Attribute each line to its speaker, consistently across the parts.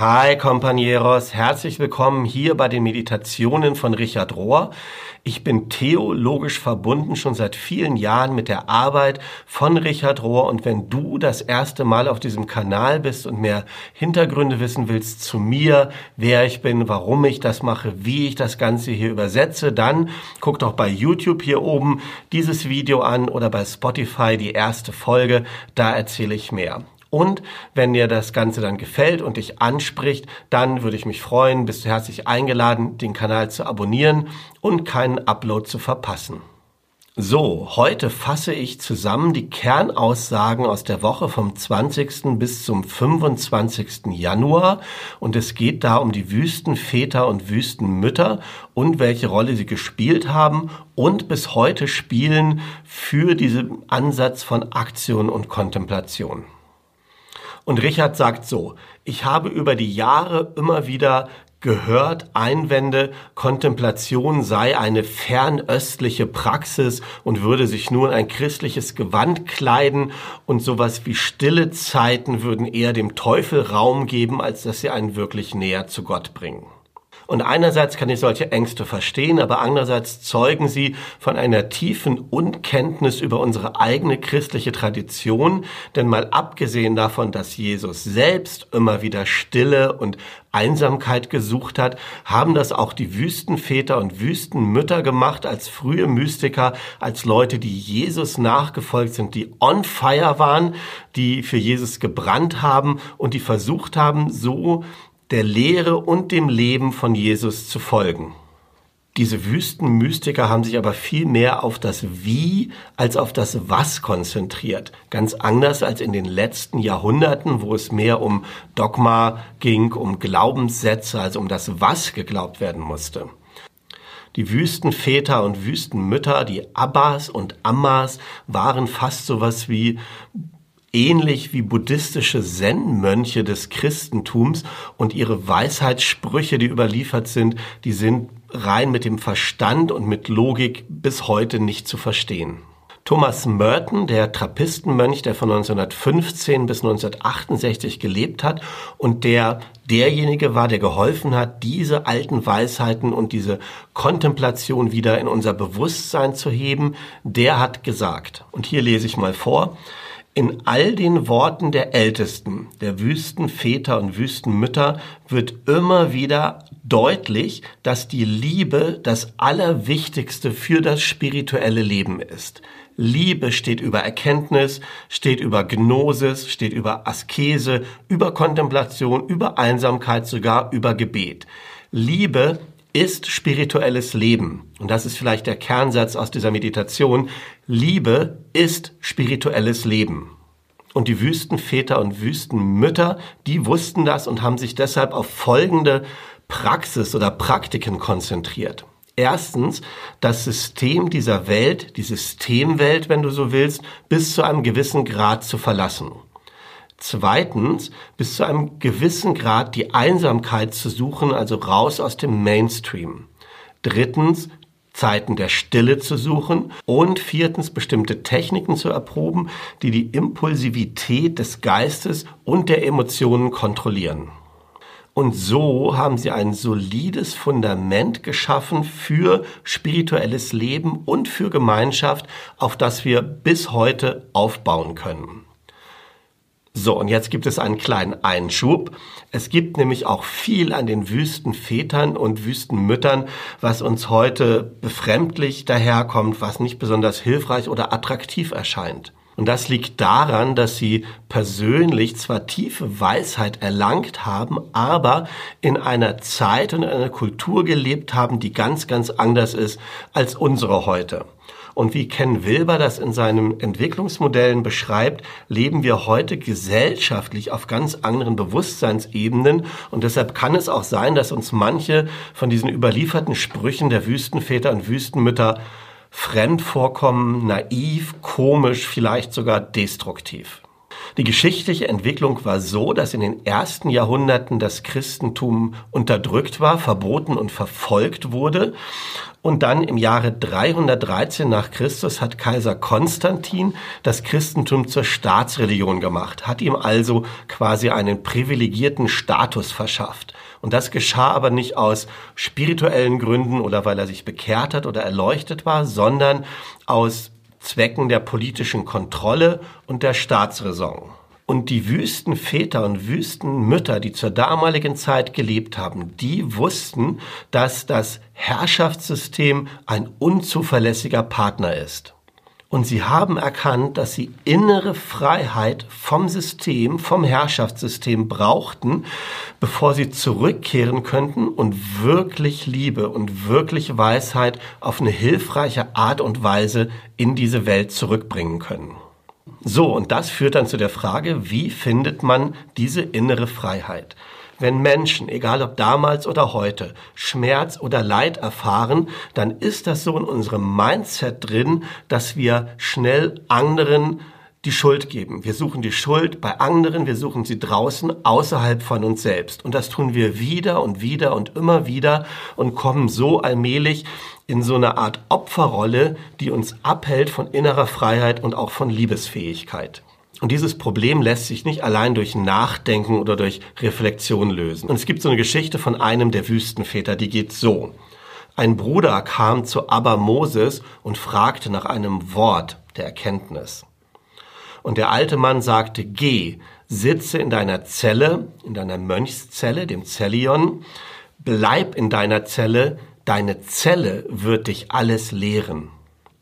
Speaker 1: Hi Compañeros, herzlich willkommen hier bei den Meditationen von Richard Rohr. Ich bin theologisch verbunden schon seit vielen Jahren mit der Arbeit von Richard Rohr und wenn du das erste Mal auf diesem Kanal bist und mehr Hintergründe wissen willst zu mir, wer ich bin, warum ich das mache, wie ich das Ganze hier übersetze, dann guck doch bei YouTube hier oben dieses Video an oder bei Spotify die erste Folge, da erzähle ich mehr. Und wenn dir das Ganze dann gefällt und dich anspricht, dann würde ich mich freuen, bist du herzlich eingeladen, den Kanal zu abonnieren und keinen Upload zu verpassen. So, heute fasse ich zusammen die Kernaussagen aus der Woche vom 20. bis zum 25. Januar und es geht da um die Wüstenväter und Wüstenmütter und welche Rolle sie gespielt haben und bis heute spielen für diesen Ansatz von Aktion und Kontemplation. Und Richard sagt so, ich habe über die Jahre immer wieder gehört Einwände, Kontemplation sei eine fernöstliche Praxis und würde sich nur in ein christliches Gewand kleiden und sowas wie stille Zeiten würden eher dem Teufel Raum geben, als dass sie einen wirklich näher zu Gott bringen. Und einerseits kann ich solche Ängste verstehen, aber andererseits zeugen sie von einer tiefen Unkenntnis über unsere eigene christliche Tradition. Denn mal abgesehen davon, dass Jesus selbst immer wieder Stille und Einsamkeit gesucht hat, haben das auch die Wüstenväter und Wüstenmütter gemacht als frühe Mystiker, als Leute, die Jesus nachgefolgt sind, die on fire waren, die für Jesus gebrannt haben und die versucht haben, so der Lehre und dem Leben von Jesus zu folgen. Diese Wüstenmystiker haben sich aber viel mehr auf das Wie als auf das Was konzentriert. Ganz anders als in den letzten Jahrhunderten, wo es mehr um Dogma ging, um Glaubenssätze, also um das Was geglaubt werden musste. Die Wüstenväter und Wüstenmütter, die Abbas und Ammas, waren fast sowas wie ähnlich wie buddhistische Zen-Mönche des Christentums und ihre Weisheitssprüche, die überliefert sind, die sind rein mit dem Verstand und mit Logik bis heute nicht zu verstehen. Thomas Merton, der Trappistenmönch, der von 1915 bis 1968 gelebt hat und der derjenige war, der geholfen hat, diese alten Weisheiten und diese Kontemplation wieder in unser Bewusstsein zu heben, der hat gesagt, und hier lese ich mal vor, in all den Worten der Ältesten, der Wüstenväter und Wüstenmütter wird immer wieder deutlich, dass die Liebe das Allerwichtigste für das spirituelle Leben ist. Liebe steht über Erkenntnis, steht über Gnosis, steht über Askese, über Kontemplation, über Einsamkeit, sogar über Gebet. Liebe ist spirituelles Leben. Und das ist vielleicht der Kernsatz aus dieser Meditation. Liebe ist spirituelles Leben. Und die Wüstenväter und Wüstenmütter, die wussten das und haben sich deshalb auf folgende Praxis oder Praktiken konzentriert. Erstens, das System dieser Welt, die Systemwelt, wenn du so willst, bis zu einem gewissen Grad zu verlassen. Zweitens, bis zu einem gewissen Grad die Einsamkeit zu suchen, also raus aus dem Mainstream. Drittens, Zeiten der Stille zu suchen und viertens bestimmte Techniken zu erproben, die die Impulsivität des Geistes und der Emotionen kontrollieren. Und so haben sie ein solides Fundament geschaffen für spirituelles Leben und für Gemeinschaft, auf das wir bis heute aufbauen können. So, und jetzt gibt es einen kleinen Einschub. Es gibt nämlich auch viel an den Wüstenvätern und Wüstenmüttern, was uns heute befremdlich daherkommt, was nicht besonders hilfreich oder attraktiv erscheint. Und das liegt daran, dass sie persönlich zwar tiefe Weisheit erlangt haben, aber in einer Zeit und in einer Kultur gelebt haben, die ganz, ganz anders ist als unsere heute. Und wie Ken Wilber das in seinen Entwicklungsmodellen beschreibt, leben wir heute gesellschaftlich auf ganz anderen Bewusstseinsebenen. Und deshalb kann es auch sein, dass uns manche von diesen überlieferten Sprüchen der Wüstenväter und Wüstenmütter fremd vorkommen, naiv, komisch, vielleicht sogar destruktiv. Die geschichtliche Entwicklung war so, dass in den ersten Jahrhunderten das Christentum unterdrückt war, verboten und verfolgt wurde. Und dann im Jahre 313 nach Christus hat Kaiser Konstantin das Christentum zur Staatsreligion gemacht, hat ihm also quasi einen privilegierten Status verschafft. Und das geschah aber nicht aus spirituellen Gründen oder weil er sich bekehrt hat oder erleuchtet war, sondern aus Zwecken der politischen Kontrolle und der Staatsräson. Und die Wüstenväter und Wüstenmütter, die zur damaligen Zeit gelebt haben, die wussten, dass das Herrschaftssystem ein unzuverlässiger Partner ist. Und sie haben erkannt, dass sie innere Freiheit vom System, vom Herrschaftssystem brauchten, bevor sie zurückkehren könnten und wirklich Liebe und wirklich Weisheit auf eine hilfreiche Art und Weise in diese Welt zurückbringen können. So, und das führt dann zu der Frage, wie findet man diese innere Freiheit? Wenn Menschen, egal ob damals oder heute, Schmerz oder Leid erfahren, dann ist das so in unserem Mindset drin, dass wir schnell anderen die Schuld geben. Wir suchen die Schuld bei anderen, wir suchen sie draußen, außerhalb von uns selbst. Und das tun wir wieder und wieder und immer wieder und kommen so allmählich in so eine Art Opferrolle, die uns abhält von innerer Freiheit und auch von Liebesfähigkeit. Und dieses Problem lässt sich nicht allein durch Nachdenken oder durch Reflexion lösen. Und es gibt so eine Geschichte von einem der Wüstenväter, die geht so. Ein Bruder kam zu Abba Moses und fragte nach einem Wort der Erkenntnis. Und der alte Mann sagte, geh, sitze in deiner Zelle, in deiner Mönchszelle, dem Zellion, bleib in deiner Zelle, deine Zelle wird dich alles lehren.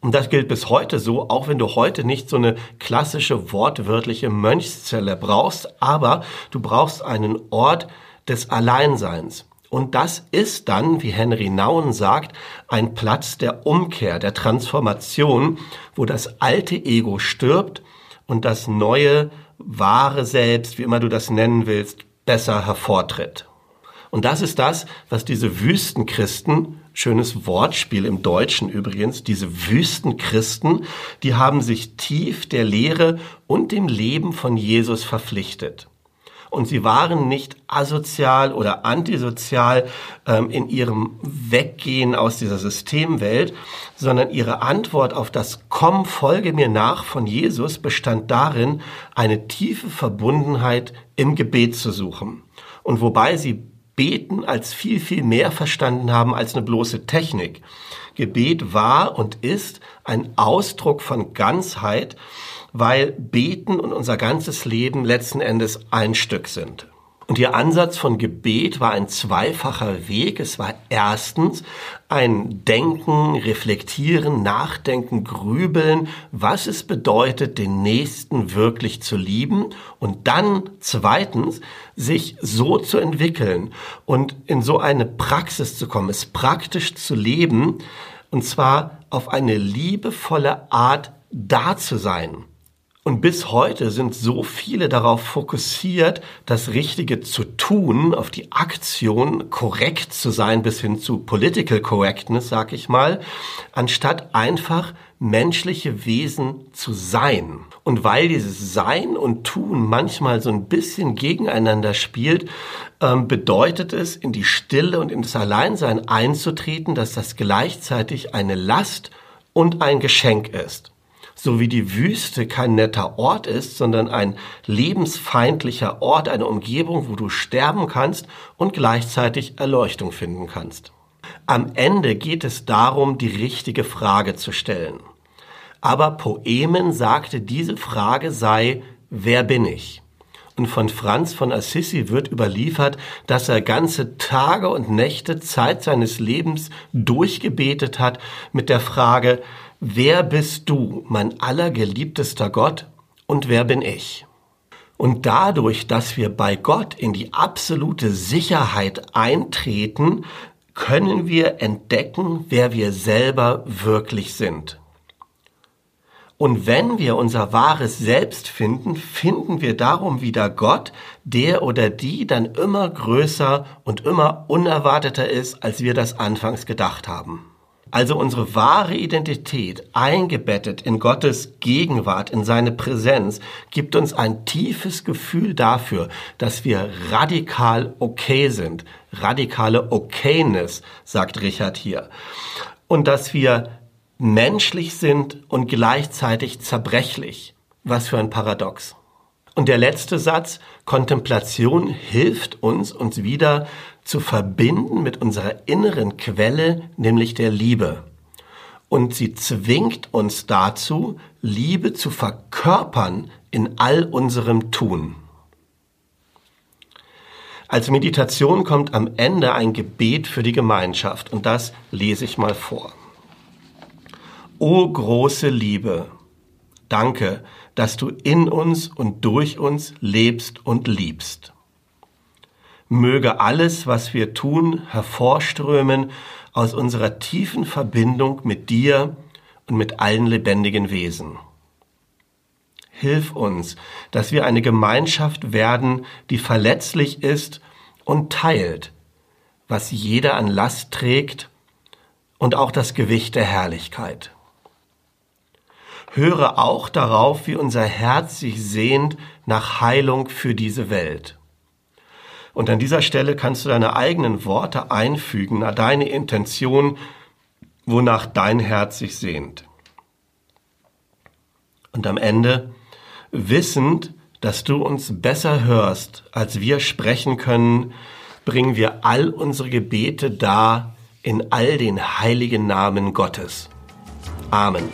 Speaker 1: Und das gilt bis heute so, auch wenn du heute nicht so eine klassische wortwörtliche Mönchszelle brauchst, aber du brauchst einen Ort des Alleinseins. Und das ist dann, wie Henry Nauen sagt, ein Platz der Umkehr, der Transformation, wo das alte Ego stirbt und das neue, wahre Selbst, wie immer du das nennen willst, besser hervortritt. Und das ist das, was diese Wüstenchristen, schönes Wortspiel im Deutschen übrigens, diese Wüstenchristen, die haben sich tief der Lehre und dem Leben von Jesus verpflichtet und sie waren nicht asozial oder antisozial ähm, in ihrem Weggehen aus dieser Systemwelt, sondern ihre Antwort auf das Komm, folge mir nach von Jesus bestand darin, eine tiefe Verbundenheit im Gebet zu suchen. Und wobei sie Beten als viel, viel mehr verstanden haben als eine bloße Technik. Gebet war und ist ein Ausdruck von Ganzheit, weil Beten und unser ganzes Leben letzten Endes ein Stück sind. Und ihr Ansatz von Gebet war ein zweifacher Weg. Es war erstens ein Denken, Reflektieren, Nachdenken, Grübeln, was es bedeutet, den Nächsten wirklich zu lieben. Und dann zweitens, sich so zu entwickeln und in so eine Praxis zu kommen, es praktisch zu leben, und zwar auf eine liebevolle Art da zu sein. Und bis heute sind so viele darauf fokussiert, das Richtige zu tun, auf die Aktion korrekt zu sein, bis hin zu Political Correctness, sag ich mal, anstatt einfach menschliche Wesen zu sein. Und weil dieses Sein und Tun manchmal so ein bisschen gegeneinander spielt, ähm, bedeutet es, in die Stille und in das Alleinsein einzutreten, dass das gleichzeitig eine Last und ein Geschenk ist so wie die Wüste kein netter Ort ist, sondern ein lebensfeindlicher Ort, eine Umgebung, wo du sterben kannst und gleichzeitig Erleuchtung finden kannst. Am Ende geht es darum, die richtige Frage zu stellen. Aber Poemen sagte, diese Frage sei, wer bin ich? Und von Franz von Assisi wird überliefert, dass er ganze Tage und Nächte Zeit seines Lebens durchgebetet hat mit der Frage, Wer bist du, mein allergeliebtester Gott, und wer bin ich? Und dadurch, dass wir bei Gott in die absolute Sicherheit eintreten, können wir entdecken, wer wir selber wirklich sind. Und wenn wir unser wahres Selbst finden, finden wir darum wieder Gott, der oder die dann immer größer und immer unerwarteter ist, als wir das anfangs gedacht haben. Also unsere wahre Identität, eingebettet in Gottes Gegenwart, in seine Präsenz, gibt uns ein tiefes Gefühl dafür, dass wir radikal okay sind. Radikale Okayness, sagt Richard hier. Und dass wir menschlich sind und gleichzeitig zerbrechlich. Was für ein Paradox. Und der letzte Satz, Kontemplation hilft uns, uns wieder zu verbinden mit unserer inneren Quelle, nämlich der Liebe. Und sie zwingt uns dazu, Liebe zu verkörpern in all unserem Tun. Als Meditation kommt am Ende ein Gebet für die Gemeinschaft und das lese ich mal vor. O große Liebe, danke, dass du in uns und durch uns lebst und liebst. Möge alles, was wir tun, hervorströmen aus unserer tiefen Verbindung mit dir und mit allen lebendigen Wesen. Hilf uns, dass wir eine Gemeinschaft werden, die verletzlich ist und teilt, was jeder an Last trägt und auch das Gewicht der Herrlichkeit höre auch darauf, wie unser Herz sich sehnt nach Heilung für diese Welt. Und an dieser Stelle kannst du deine eigenen Worte einfügen, deine Intention, wonach dein Herz sich sehnt. Und am Ende, wissend, dass du uns besser hörst, als wir sprechen können, bringen wir all unsere Gebete dar in all den heiligen Namen Gottes. Amen.